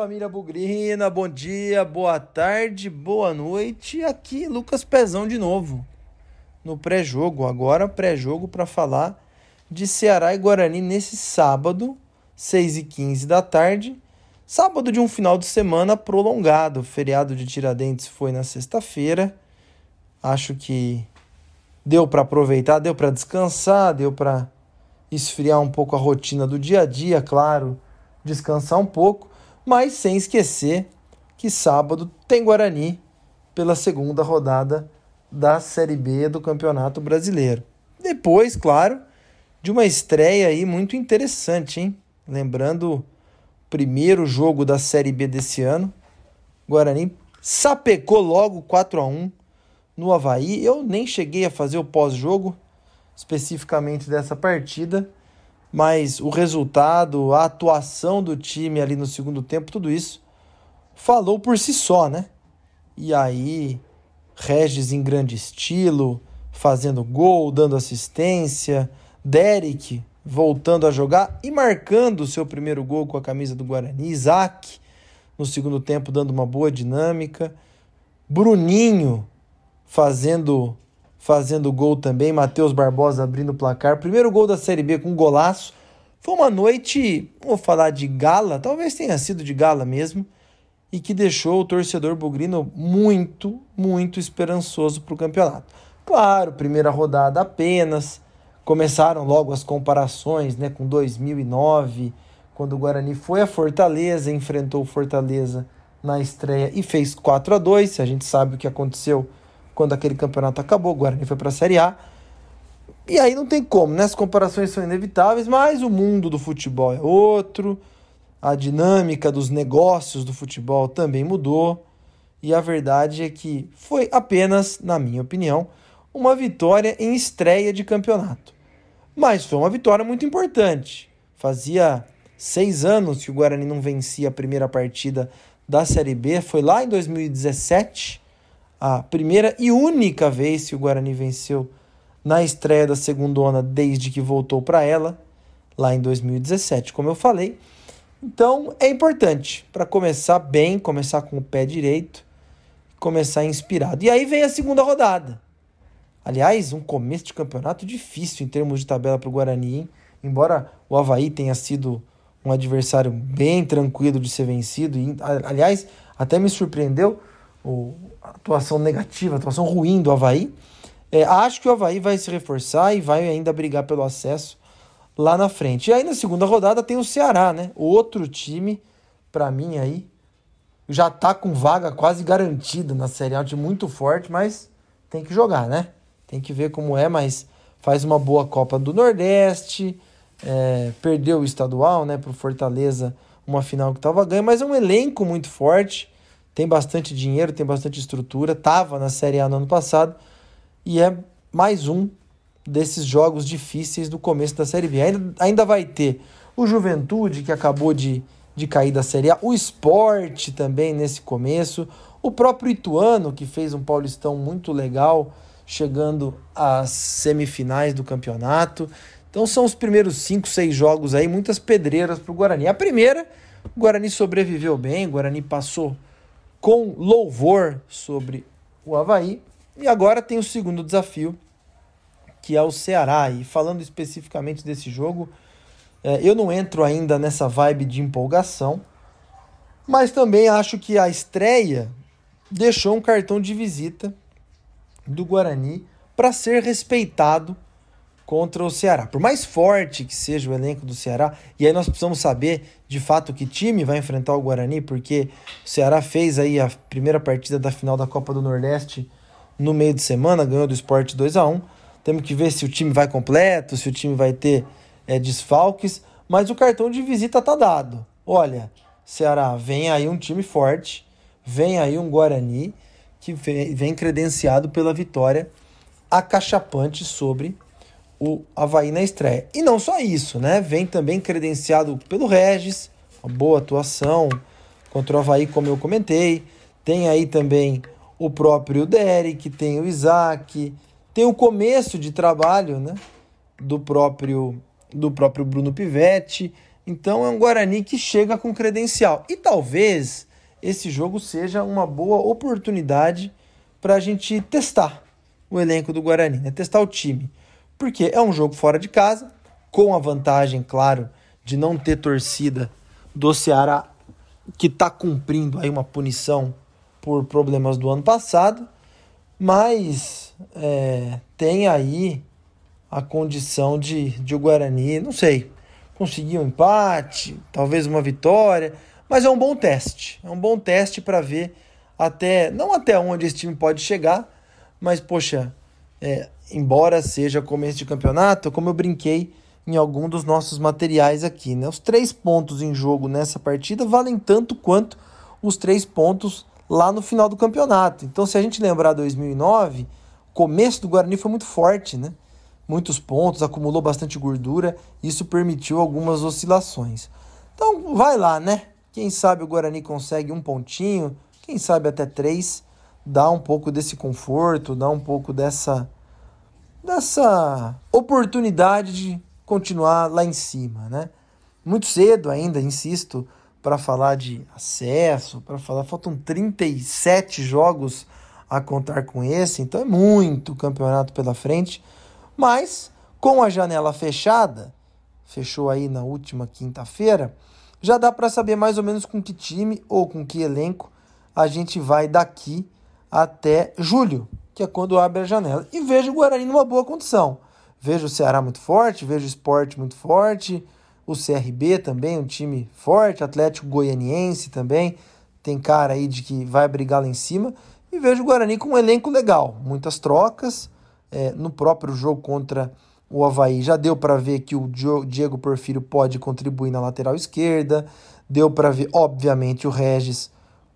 família Bugrina, bom dia, boa tarde, boa noite. Aqui Lucas Pezão de novo no pré-jogo. Agora pré-jogo para falar de Ceará e Guarani nesse sábado, 6 e 15 da tarde. Sábado de um final de semana prolongado. O feriado de Tiradentes foi na sexta-feira. Acho que deu para aproveitar, deu para descansar, deu para esfriar um pouco a rotina do dia a dia, claro, descansar um pouco mas sem esquecer que sábado tem Guarani pela segunda rodada da Série B do Campeonato Brasileiro. Depois, claro, de uma estreia aí muito interessante, hein? Lembrando o primeiro jogo da Série B desse ano, Guarani sapecou logo 4 a 1 no Havaí. Eu nem cheguei a fazer o pós-jogo especificamente dessa partida, mas o resultado, a atuação do time ali no segundo tempo, tudo isso falou por si só, né? E aí, Regis em grande estilo, fazendo gol, dando assistência, Derek voltando a jogar e marcando o seu primeiro gol com a camisa do Guarani, Isaac no segundo tempo dando uma boa dinâmica, Bruninho fazendo fazendo gol também, Matheus Barbosa abrindo o placar. Primeiro gol da Série B com golaço. Foi uma noite, vou falar de gala, talvez tenha sido de gala mesmo, e que deixou o torcedor bugrino muito, muito esperançoso para o campeonato. Claro, primeira rodada apenas, começaram logo as comparações né, com 2009, quando o Guarani foi a Fortaleza, enfrentou o Fortaleza na estreia e fez 4 a 2 A gente sabe o que aconteceu quando aquele campeonato acabou, o Guarani foi para a Série A. E aí não tem como, né? As comparações são inevitáveis, mas o mundo do futebol é outro, a dinâmica dos negócios do futebol também mudou. E a verdade é que foi apenas, na minha opinião, uma vitória em estreia de campeonato. Mas foi uma vitória muito importante. Fazia seis anos que o Guarani não vencia a primeira partida da Série B, foi lá em 2017 a primeira e única vez que o Guarani venceu na estreia da segunda desde que voltou para ela, lá em 2017, como eu falei. Então é importante para começar bem, começar com o pé direito, começar inspirado. E aí vem a segunda rodada. Aliás, um começo de campeonato difícil em termos de tabela para o Guarani, hein? embora o Havaí tenha sido um adversário bem tranquilo de ser vencido. E, aliás, até me surpreendeu o, a atuação negativa, atuação ruim do Havaí. É, acho que o Havaí vai se reforçar e vai ainda brigar pelo acesso lá na frente. E aí na segunda rodada tem o Ceará, né? Outro time, para mim aí, já tá com vaga quase garantida na Série A, time muito forte, mas tem que jogar, né? Tem que ver como é, mas faz uma boa Copa do Nordeste, é, perdeu o estadual, né, pro Fortaleza, uma final que tava ganha, mas é um elenco muito forte tem bastante dinheiro, tem bastante estrutura, estava na Série A no ano passado e é mais um desses jogos difíceis do começo da Série B. Ainda, ainda vai ter o Juventude, que acabou de, de cair da Série A, o Esporte também nesse começo, o próprio Ituano, que fez um Paulistão muito legal, chegando às semifinais do campeonato. Então são os primeiros cinco, seis jogos aí, muitas pedreiras para o Guarani. A primeira, o Guarani sobreviveu bem, o Guarani passou com louvor sobre o Havaí. E agora tem o segundo desafio, que é o Ceará. E falando especificamente desse jogo, é, eu não entro ainda nessa vibe de empolgação, mas também acho que a estreia deixou um cartão de visita do Guarani para ser respeitado contra o Ceará. Por mais forte que seja o elenco do Ceará, e aí nós precisamos saber de fato que time vai enfrentar o Guarani, porque o Ceará fez aí a primeira partida da final da Copa do Nordeste no meio de semana, ganhou do Sport 2 a 1 Temos que ver se o time vai completo, se o time vai ter é, desfalques, mas o cartão de visita tá dado. Olha, Ceará, vem aí um time forte, vem aí um Guarani que vem credenciado pela vitória acachapante sobre o Havaí na estreia. E não só isso, né? Vem também credenciado pelo Regis, uma boa atuação contra o Havaí, como eu comentei. Tem aí também o próprio Derek, tem o Isaac, tem o começo de trabalho, né? Do próprio do próprio Bruno Pivetti. Então é um Guarani que chega com credencial. E talvez esse jogo seja uma boa oportunidade para a gente testar o elenco do Guarani, né? testar o time. Porque é um jogo fora de casa, com a vantagem, claro, de não ter torcida do Ceará, que está cumprindo aí uma punição por problemas do ano passado, mas é, tem aí a condição de, de o Guarani, não sei, conseguir um empate, talvez uma vitória, mas é um bom teste, é um bom teste para ver até, não até onde esse time pode chegar, mas poxa, é, embora seja começo de campeonato, como eu brinquei em algum dos nossos materiais aqui, né? Os três pontos em jogo nessa partida valem tanto quanto os três pontos lá no final do campeonato. Então, se a gente lembrar 2009, o começo do Guarani foi muito forte, né? Muitos pontos, acumulou bastante gordura, isso permitiu algumas oscilações. Então, vai lá, né? Quem sabe o Guarani consegue um pontinho, quem sabe até três, dá um pouco desse conforto, dá um pouco dessa dessa oportunidade de continuar lá em cima, né? Muito cedo ainda, insisto, para falar de acesso, para falar, faltam 37 jogos a contar com esse, então é muito campeonato pela frente, mas com a janela fechada, fechou aí na última quinta-feira, já dá para saber mais ou menos com que time ou com que elenco a gente vai daqui até julho, que é quando abre a janela. E vejo o Guarani numa boa condição. Vejo o Ceará muito forte, vejo o Sport muito forte, o CRB também, um time forte, Atlético Goianiense também, tem cara aí de que vai brigar lá em cima. E vejo o Guarani com um elenco legal, muitas trocas. É, no próprio jogo contra o Havaí já deu para ver que o Diego Porfírio pode contribuir na lateral esquerda. Deu para ver, obviamente, o Regis,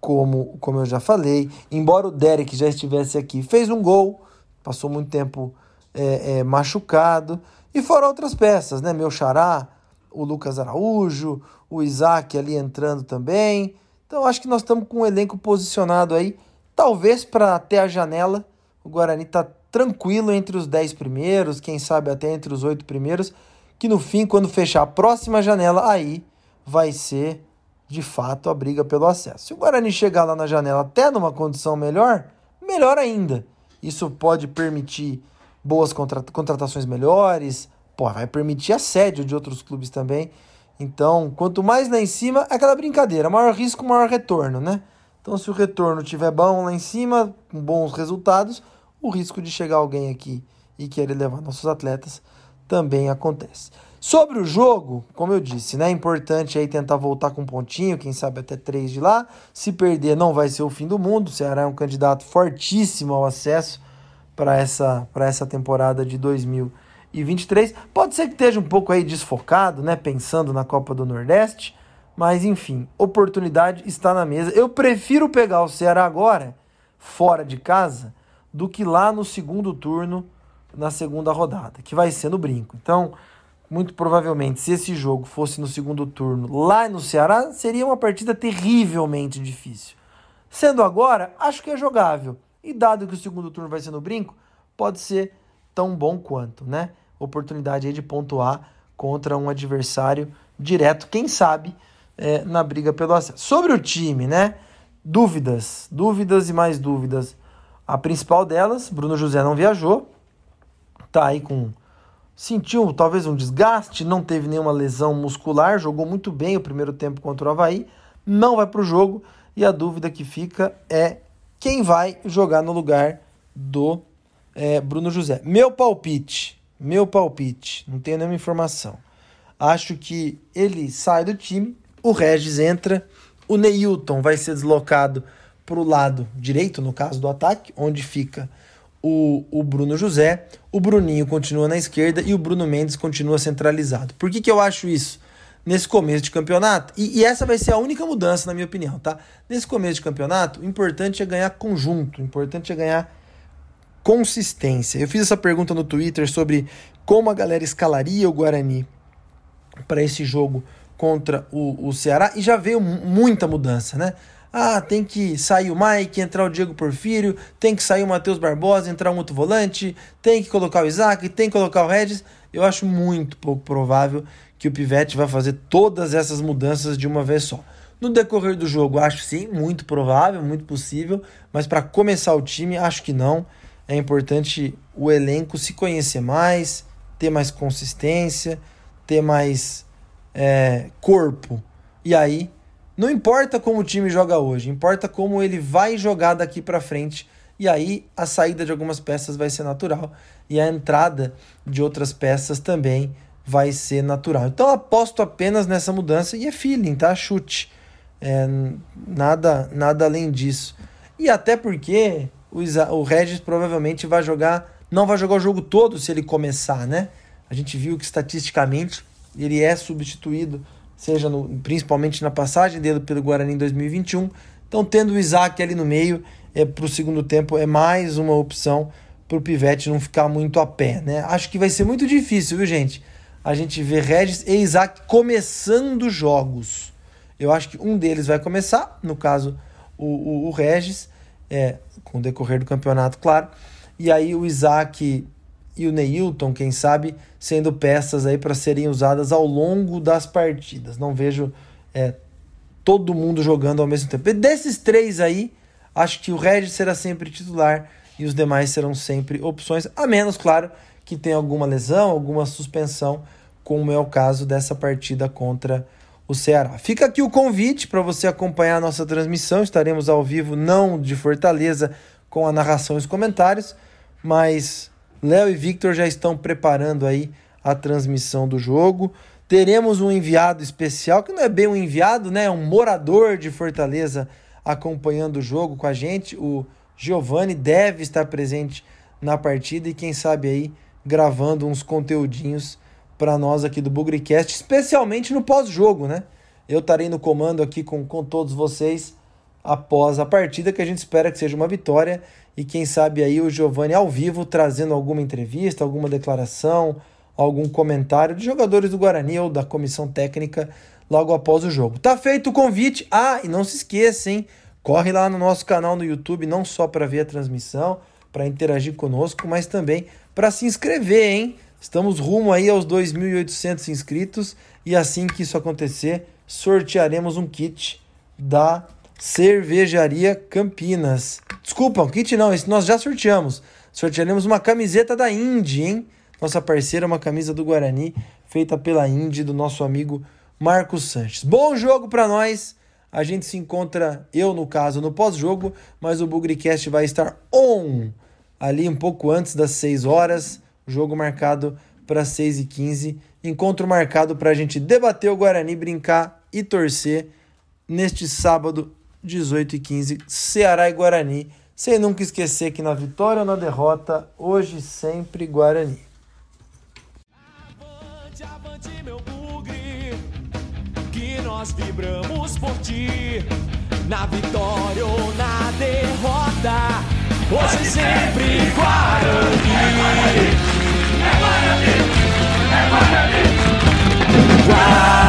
como, como eu já falei. Embora o Derek já estivesse aqui, fez um gol, passou muito tempo é, é, machucado. E fora outras peças, né? Meu xará, o Lucas Araújo, o Isaac ali entrando também. Então acho que nós estamos com um elenco posicionado aí, talvez para até a janela. O Guarani está tranquilo entre os 10 primeiros, quem sabe até entre os 8 primeiros, que no fim, quando fechar a próxima janela, aí vai ser de fato a briga pelo acesso. Se o Guarani chegar lá na janela até numa condição melhor, melhor ainda. Isso pode permitir boas contratações melhores, pô, vai permitir assédio de outros clubes também. Então, quanto mais lá em cima, é aquela brincadeira, maior risco, maior retorno, né? Então, se o retorno tiver bom lá em cima, com bons resultados, o risco de chegar alguém aqui e querer levar nossos atletas também acontece. Sobre o jogo, como eu disse, né, é importante aí tentar voltar com um pontinho, quem sabe até três de lá. Se perder, não vai ser o fim do mundo. O Ceará é um candidato fortíssimo ao acesso para essa, essa temporada de 2023. Pode ser que esteja um pouco aí desfocado, né? Pensando na Copa do Nordeste. Mas enfim, oportunidade está na mesa. Eu prefiro pegar o Ceará agora, fora de casa, do que lá no segundo turno, na segunda rodada, que vai ser no brinco. Então, muito provavelmente, se esse jogo fosse no segundo turno lá no Ceará, seria uma partida terrivelmente difícil. Sendo agora, acho que é jogável. E dado que o segundo turno vai ser no brinco, pode ser tão bom quanto, né? Oportunidade aí de pontuar contra um adversário direto, quem sabe, é, na briga pelo acesso. Sobre o time, né? Dúvidas, dúvidas e mais dúvidas. A principal delas, Bruno José não viajou, tá aí com. Sentiu talvez um desgaste, não teve nenhuma lesão muscular, jogou muito bem o primeiro tempo contra o Havaí, não vai para o jogo e a dúvida que fica é quem vai jogar no lugar do é, Bruno José. Meu palpite, meu palpite, não tenho nenhuma informação. Acho que ele sai do time, o Regis entra, o Neilton vai ser deslocado para o lado direito, no caso do ataque, onde fica o, o Bruno José, o Bruninho continua na esquerda e o Bruno Mendes continua centralizado. Por que, que eu acho isso? nesse começo de campeonato. E, e, essa vai ser a única mudança, na minha opinião, tá? Nesse começo de campeonato, o importante é ganhar conjunto, o importante é ganhar consistência. Eu fiz essa pergunta no Twitter sobre como a galera escalaria o Guarani para esse jogo contra o, o Ceará e já veio muita mudança, né? Ah, tem que sair o Mike, entrar o Diego Porfírio, tem que sair o Matheus Barbosa, entrar um outro volante, tem que colocar o Isaac, tem que colocar o Regis. Eu acho muito pouco provável que o Pivete vai fazer todas essas mudanças de uma vez só. No decorrer do jogo, acho sim, muito provável, muito possível, mas para começar o time, acho que não. É importante o elenco se conhecer mais, ter mais consistência, ter mais é, corpo. E aí, não importa como o time joga hoje, importa como ele vai jogar daqui para frente. E aí, a saída de algumas peças vai ser natural e a entrada de outras peças também vai ser natural. Então, aposto apenas nessa mudança e é feeling, tá? Chute. É, nada, nada além disso. E até porque o, o Regis provavelmente vai jogar, não vai jogar o jogo todo se ele começar, né? A gente viu que estatisticamente ele é substituído, seja no, principalmente na passagem dele pelo Guarani em 2021. Então, tendo o Isaac ali no meio, é, para o segundo tempo é mais uma opção para o Pivete não ficar muito a pé, né? Acho que vai ser muito difícil, viu, gente? A gente ver Regis e Isaac começando jogos. Eu acho que um deles vai começar, no caso, o, o, o Regis, é, com o decorrer do campeonato, claro. E aí o Isaac e o Neilton, quem sabe, sendo peças aí para serem usadas ao longo das partidas. Não vejo é, todo mundo jogando ao mesmo tempo. E desses três aí, acho que o Regis será sempre titular e os demais serão sempre opções, a menos, claro, que tenha alguma lesão, alguma suspensão, como é o caso dessa partida contra o Ceará. Fica aqui o convite para você acompanhar a nossa transmissão. Estaremos ao vivo, não de Fortaleza, com a narração e os comentários, mas Léo e Victor já estão preparando aí a transmissão do jogo. Teremos um enviado especial, que não é bem um enviado, né? É um morador de Fortaleza acompanhando o jogo com a gente. O Giovanni deve estar presente na partida e quem sabe aí gravando uns conteúdinhos para nós aqui do Bugrecast, especialmente no pós-jogo, né? Eu estarei no comando aqui com, com todos vocês após a partida, que a gente espera que seja uma vitória. E quem sabe aí o Giovanni ao vivo trazendo alguma entrevista, alguma declaração, algum comentário de jogadores do Guarani ou da comissão técnica logo após o jogo. Tá feito o convite. Ah, e não se esqueça, hein? Corre lá no nosso canal no YouTube, não só para ver a transmissão, para interagir conosco, mas também para se inscrever, hein? Estamos rumo aí aos 2.800 inscritos e assim que isso acontecer, sortearemos um kit da Cervejaria Campinas. Desculpa, um kit não, esse nós já sorteamos. Sortearemos uma camiseta da Indy, hein? Nossa parceira, uma camisa do Guarani, feita pela Indy, do nosso amigo Marcos Sanches. Bom jogo para nós. A gente se encontra, eu no caso, no pós-jogo, mas o Bugricast vai estar on ali um pouco antes das 6 horas. Jogo marcado para 6 e 15 Encontro marcado para a gente debater o Guarani, brincar e torcer neste sábado, 18 e 15 Ceará e Guarani. Sem nunca esquecer que na vitória ou na derrota, hoje sempre Guarani. Avante, avante, meu bugre, que nós vibramos por ti. Na vitória ou na derrota, hoje sempre Guarani. É Guarani, é Guarani, é Guarani.